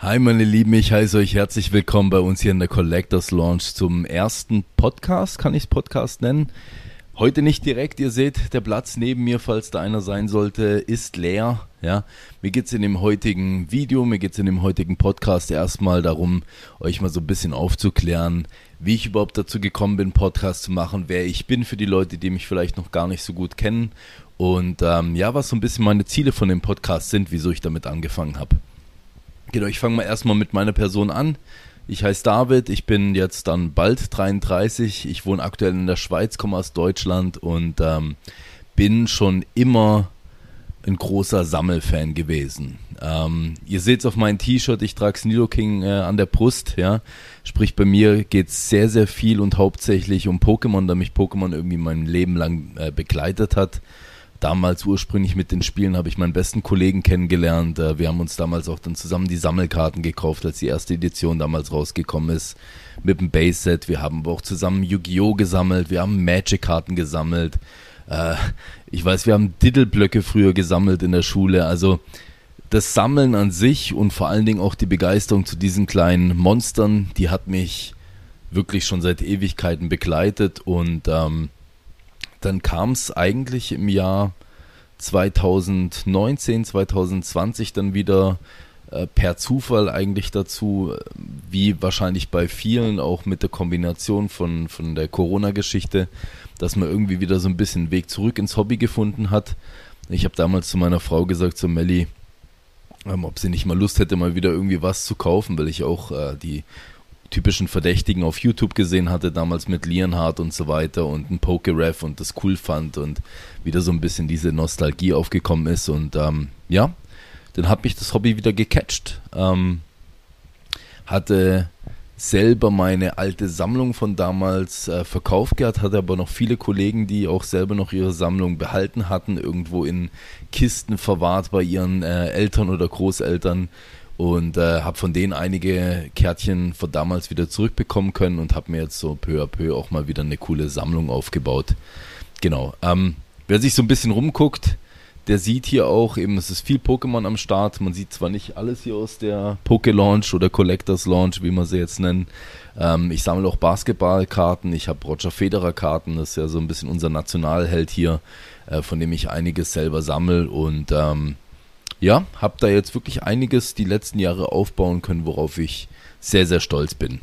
Hi meine Lieben, ich heiße euch herzlich willkommen bei uns hier in der Collectors Launch zum ersten Podcast, kann ich es Podcast nennen. Heute nicht direkt, ihr seht, der Platz neben mir, falls da einer sein sollte, ist leer. Ja, mir geht's in dem heutigen Video, mir geht's in dem heutigen Podcast erstmal darum, euch mal so ein bisschen aufzuklären, wie ich überhaupt dazu gekommen bin, Podcast zu machen, wer ich bin für die Leute, die mich vielleicht noch gar nicht so gut kennen und ähm, ja, was so ein bisschen meine Ziele von dem Podcast sind, wieso ich damit angefangen habe. Genau, ich fange mal erstmal mit meiner Person an. Ich heiße David, ich bin jetzt dann bald 33. Ich wohne aktuell in der Schweiz, komme aus Deutschland und ähm, bin schon immer ein großer Sammelfan gewesen. Ähm, ihr seht es auf meinem T-Shirt, ich trage Snilo King äh, an der Brust, ja. Sprich, bei mir geht es sehr, sehr viel und hauptsächlich um Pokémon, da mich Pokémon irgendwie mein Leben lang äh, begleitet hat damals ursprünglich mit den Spielen habe ich meinen besten Kollegen kennengelernt. Äh, wir haben uns damals auch dann zusammen die Sammelkarten gekauft, als die erste Edition damals rausgekommen ist mit dem Base-Set. Wir haben auch zusammen Yu-Gi-Oh! gesammelt, wir haben Magic-Karten gesammelt. Äh, ich weiß, wir haben Diddle-Blöcke früher gesammelt in der Schule. Also das Sammeln an sich und vor allen Dingen auch die Begeisterung zu diesen kleinen Monstern, die hat mich wirklich schon seit Ewigkeiten begleitet und ähm, dann kam es eigentlich im Jahr 2019, 2020 dann wieder äh, per Zufall eigentlich dazu, wie wahrscheinlich bei vielen auch mit der Kombination von, von der Corona-Geschichte, dass man irgendwie wieder so ein bisschen Weg zurück ins Hobby gefunden hat. Ich habe damals zu meiner Frau gesagt, so Melli, ähm, ob sie nicht mal Lust hätte, mal wieder irgendwie was zu kaufen, weil ich auch äh, die typischen Verdächtigen auf YouTube gesehen hatte, damals mit Leonhardt und so weiter und ein Pokeref und das cool fand und wieder so ein bisschen diese Nostalgie aufgekommen ist und ähm, ja, dann hat mich das Hobby wieder gecatcht. Ähm, hatte selber meine alte Sammlung von damals äh, verkauft gehabt, hatte aber noch viele Kollegen, die auch selber noch ihre Sammlung behalten hatten, irgendwo in Kisten verwahrt bei ihren äh, Eltern oder Großeltern und äh, habe von denen einige Kärtchen von damals wieder zurückbekommen können und habe mir jetzt so peu à peu auch mal wieder eine coole Sammlung aufgebaut. Genau. Ähm, wer sich so ein bisschen rumguckt, der sieht hier auch eben, es ist viel Pokémon am Start. Man sieht zwar nicht alles hier aus der Poké-Launch oder Collectors Launch, wie man sie jetzt nennen. Ähm, ich sammle auch Basketballkarten, ich habe Roger Federer Karten, das ist ja so ein bisschen unser Nationalheld hier, äh, von dem ich einiges selber sammle und ähm, ja, habe da jetzt wirklich einiges die letzten Jahre aufbauen können, worauf ich sehr, sehr stolz bin.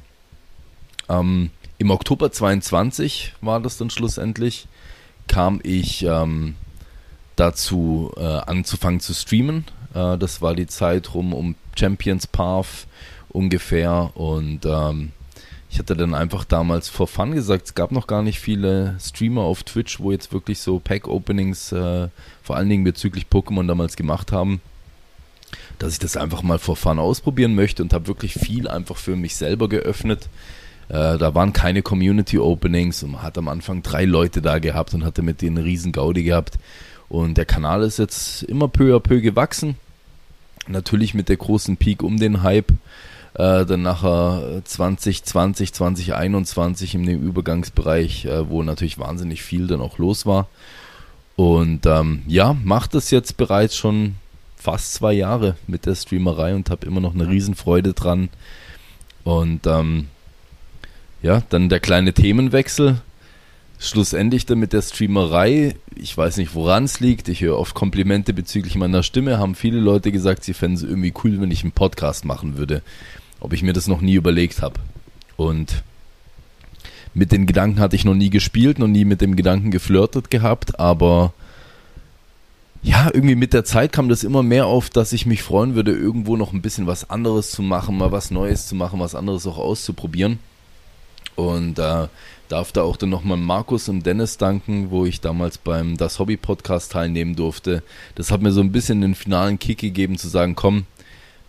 Ähm, Im Oktober 22 war das dann schlussendlich, kam ich ähm, dazu äh, anzufangen zu streamen. Äh, das war die Zeit rum um Champions Path ungefähr und ähm, ich hatte dann einfach damals vor Fun gesagt, es gab noch gar nicht viele Streamer auf Twitch, wo jetzt wirklich so Pack-Openings, äh, vor allen Dingen bezüglich Pokémon damals gemacht haben, dass ich das einfach mal vor Fun ausprobieren möchte und habe wirklich viel einfach für mich selber geöffnet. Äh, da waren keine Community-Openings und man hat am Anfang drei Leute da gehabt und hatte mit denen einen riesen Gaudi gehabt. Und der Kanal ist jetzt immer peu à peu gewachsen. Natürlich mit der großen Peak um den Hype äh, dann nachher 2020, 2021 in dem Übergangsbereich, äh, wo natürlich wahnsinnig viel dann auch los war. Und ähm, ja, macht das jetzt bereits schon fast zwei Jahre mit der Streamerei und habe immer noch eine Riesenfreude dran. Und ähm, ja, dann der kleine Themenwechsel. Schlussendlich dann mit der Streamerei, ich weiß nicht, woran es liegt. Ich höre oft Komplimente bezüglich meiner Stimme. Haben viele Leute gesagt, sie fänden es irgendwie cool, wenn ich einen Podcast machen würde ob ich mir das noch nie überlegt habe. Und mit den Gedanken hatte ich noch nie gespielt, noch nie mit dem Gedanken geflirtet gehabt, aber ja, irgendwie mit der Zeit kam das immer mehr auf, dass ich mich freuen würde, irgendwo noch ein bisschen was anderes zu machen, mal was Neues zu machen, was anderes auch auszuprobieren. Und äh, darf da auch dann nochmal Markus und Dennis danken, wo ich damals beim Das Hobby Podcast teilnehmen durfte. Das hat mir so ein bisschen den finalen Kick gegeben, zu sagen, komm,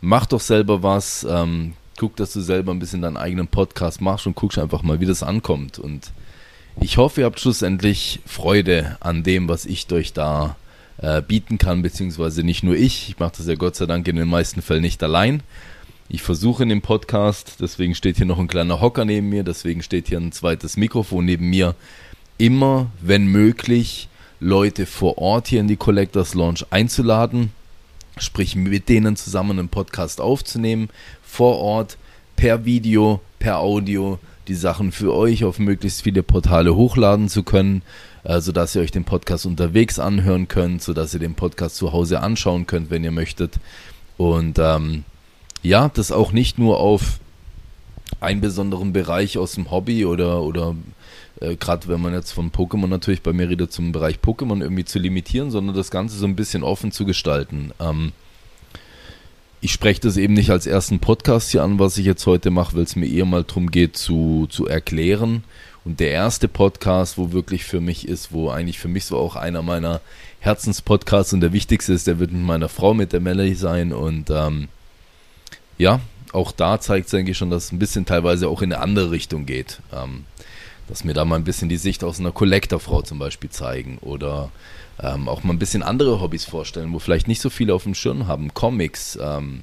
mach doch selber was, ähm, guck, dass du selber ein bisschen deinen eigenen Podcast machst und guckst einfach mal, wie das ankommt. Und ich hoffe, ihr habt schlussendlich Freude an dem, was ich euch da äh, bieten kann, beziehungsweise nicht nur ich. Ich mache das ja Gott sei Dank in den meisten Fällen nicht allein. Ich versuche in dem Podcast, deswegen steht hier noch ein kleiner Hocker neben mir, deswegen steht hier ein zweites Mikrofon neben mir, immer, wenn möglich, Leute vor Ort hier in die Collectors Launch einzuladen, sprich mit denen zusammen einen Podcast aufzunehmen, vor Ort, per Video, per Audio, die Sachen für euch auf möglichst viele Portale hochladen zu können, äh, sodass ihr euch den Podcast unterwegs anhören könnt, sodass ihr den Podcast zu Hause anschauen könnt, wenn ihr möchtet. Und ähm, ja, das auch nicht nur auf einen besonderen Bereich aus dem Hobby oder, oder äh, gerade wenn man jetzt von Pokémon natürlich bei mir redet, zum Bereich Pokémon irgendwie zu limitieren, sondern das Ganze so ein bisschen offen zu gestalten. Ähm, ich spreche das eben nicht als ersten Podcast hier an, was ich jetzt heute mache, weil es mir eher mal darum geht zu, zu erklären. Und der erste Podcast, wo wirklich für mich ist, wo eigentlich für mich so auch einer meiner Herzenspodcasts und der wichtigste ist, der wird mit meiner Frau, mit der Melanie sein. Und ähm, ja, auch da zeigt es eigentlich schon, dass es ein bisschen teilweise auch in eine andere Richtung geht. Ähm, dass mir da mal ein bisschen die Sicht aus einer Collector-Frau zum Beispiel zeigen oder ähm, auch mal ein bisschen andere Hobbys vorstellen, wo vielleicht nicht so viele auf dem Schirm haben. Comics, ähm,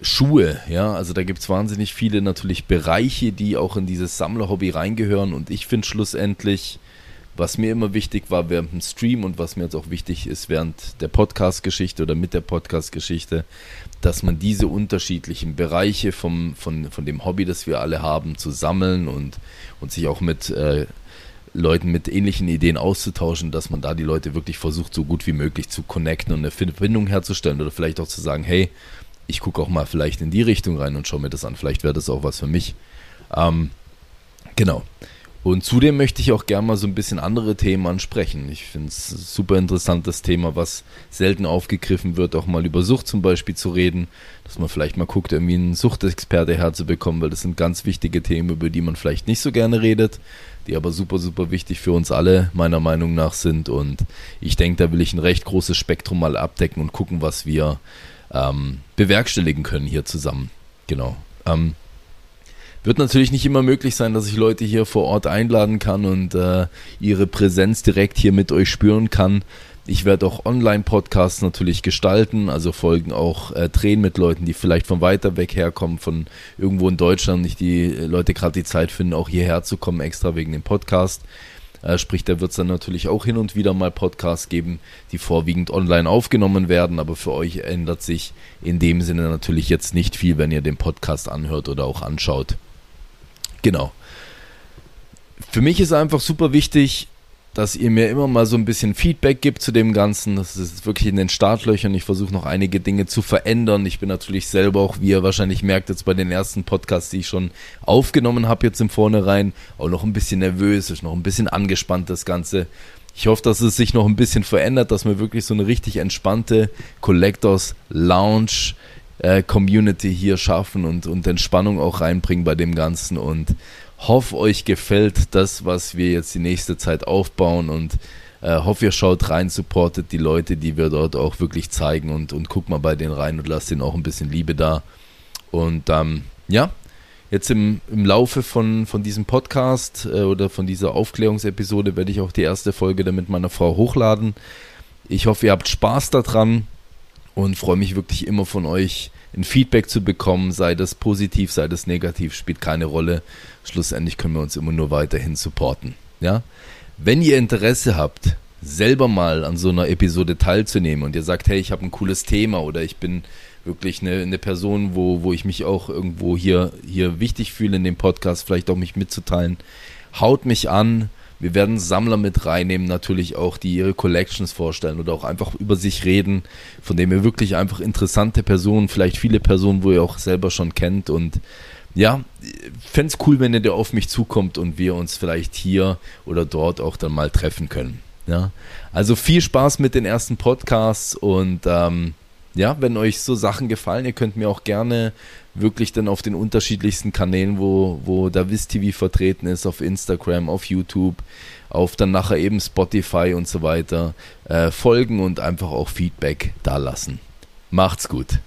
Schuhe, ja, also da gibt es wahnsinnig viele natürlich Bereiche, die auch in dieses Sammlerhobby reingehören und ich finde schlussendlich, was mir immer wichtig war während dem Stream und was mir jetzt auch wichtig ist während der Podcast-Geschichte oder mit der Podcast-Geschichte, dass man diese unterschiedlichen Bereiche vom, von, von dem Hobby, das wir alle haben, zu sammeln und, und sich auch mit äh, Leuten mit ähnlichen Ideen auszutauschen, dass man da die Leute wirklich versucht, so gut wie möglich zu connecten und eine Verbindung herzustellen oder vielleicht auch zu sagen, hey, ich gucke auch mal vielleicht in die Richtung rein und schaue mir das an, vielleicht wäre das auch was für mich. Ähm, genau. Und zudem möchte ich auch gerne mal so ein bisschen andere Themen ansprechen. Ich finde es super interessantes Thema, was selten aufgegriffen wird, auch mal über Sucht zum Beispiel zu reden, dass man vielleicht mal guckt, irgendwie einen Suchtexperte herzubekommen, weil das sind ganz wichtige Themen, über die man vielleicht nicht so gerne redet, die aber super, super wichtig für uns alle meiner Meinung nach sind. Und ich denke, da will ich ein recht großes Spektrum mal abdecken und gucken, was wir ähm, bewerkstelligen können hier zusammen. Genau. Ähm, wird natürlich nicht immer möglich sein, dass ich Leute hier vor Ort einladen kann und äh, ihre Präsenz direkt hier mit euch spüren kann. Ich werde auch Online-Podcasts natürlich gestalten, also Folgen auch äh, drehen mit Leuten, die vielleicht von weiter weg herkommen, von irgendwo in Deutschland, nicht die Leute gerade die Zeit finden, auch hierher zu kommen, extra wegen dem Podcast. Äh, sprich, da wird es dann natürlich auch hin und wieder mal Podcasts geben, die vorwiegend online aufgenommen werden, aber für euch ändert sich in dem Sinne natürlich jetzt nicht viel, wenn ihr den Podcast anhört oder auch anschaut. Genau. Für mich ist einfach super wichtig, dass ihr mir immer mal so ein bisschen Feedback gibt zu dem Ganzen. Das ist wirklich in den Startlöchern. Ich versuche noch einige Dinge zu verändern. Ich bin natürlich selber auch, wie ihr wahrscheinlich merkt, jetzt bei den ersten Podcasts, die ich schon aufgenommen habe, jetzt im Vornherein, auch noch ein bisschen nervös, ist noch ein bisschen angespannt, das Ganze. Ich hoffe, dass es sich noch ein bisschen verändert, dass wir wirklich so eine richtig entspannte Collectors Lounge äh, Community hier schaffen und, und Entspannung auch reinbringen bei dem Ganzen und hoffe, euch gefällt das, was wir jetzt die nächste Zeit aufbauen und äh, hoffe, ihr schaut rein, supportet die Leute, die wir dort auch wirklich zeigen und, und guckt mal bei denen rein und lasst ihnen auch ein bisschen Liebe da. Und ähm, ja, jetzt im, im Laufe von, von diesem Podcast äh, oder von dieser Aufklärungsepisode werde ich auch die erste Folge dann mit meiner Frau hochladen. Ich hoffe, ihr habt Spaß daran und freue mich wirklich immer von euch ein Feedback zu bekommen, sei das positiv, sei das negativ, spielt keine Rolle. Schlussendlich können wir uns immer nur weiterhin supporten. Ja? Wenn ihr Interesse habt, selber mal an so einer Episode teilzunehmen und ihr sagt, hey, ich habe ein cooles Thema oder ich bin wirklich eine, eine Person, wo, wo ich mich auch irgendwo hier, hier wichtig fühle in dem Podcast, vielleicht auch mich mitzuteilen, haut mich an, wir werden Sammler mit reinnehmen, natürlich auch, die ihre Collections vorstellen oder auch einfach über sich reden, von dem ihr wirklich einfach interessante Personen, vielleicht viele Personen, wo ihr auch selber schon kennt und ja, fände es cool, wenn ihr da auf mich zukommt und wir uns vielleicht hier oder dort auch dann mal treffen können. Ja, also viel Spaß mit den ersten Podcasts und ähm, ja, wenn euch so Sachen gefallen, ihr könnt mir auch gerne wirklich dann auf den unterschiedlichsten Kanälen, wo, wo Davis TV vertreten ist, auf Instagram, auf YouTube, auf dann nachher eben Spotify und so weiter, äh, folgen und einfach auch Feedback da lassen. Macht's gut.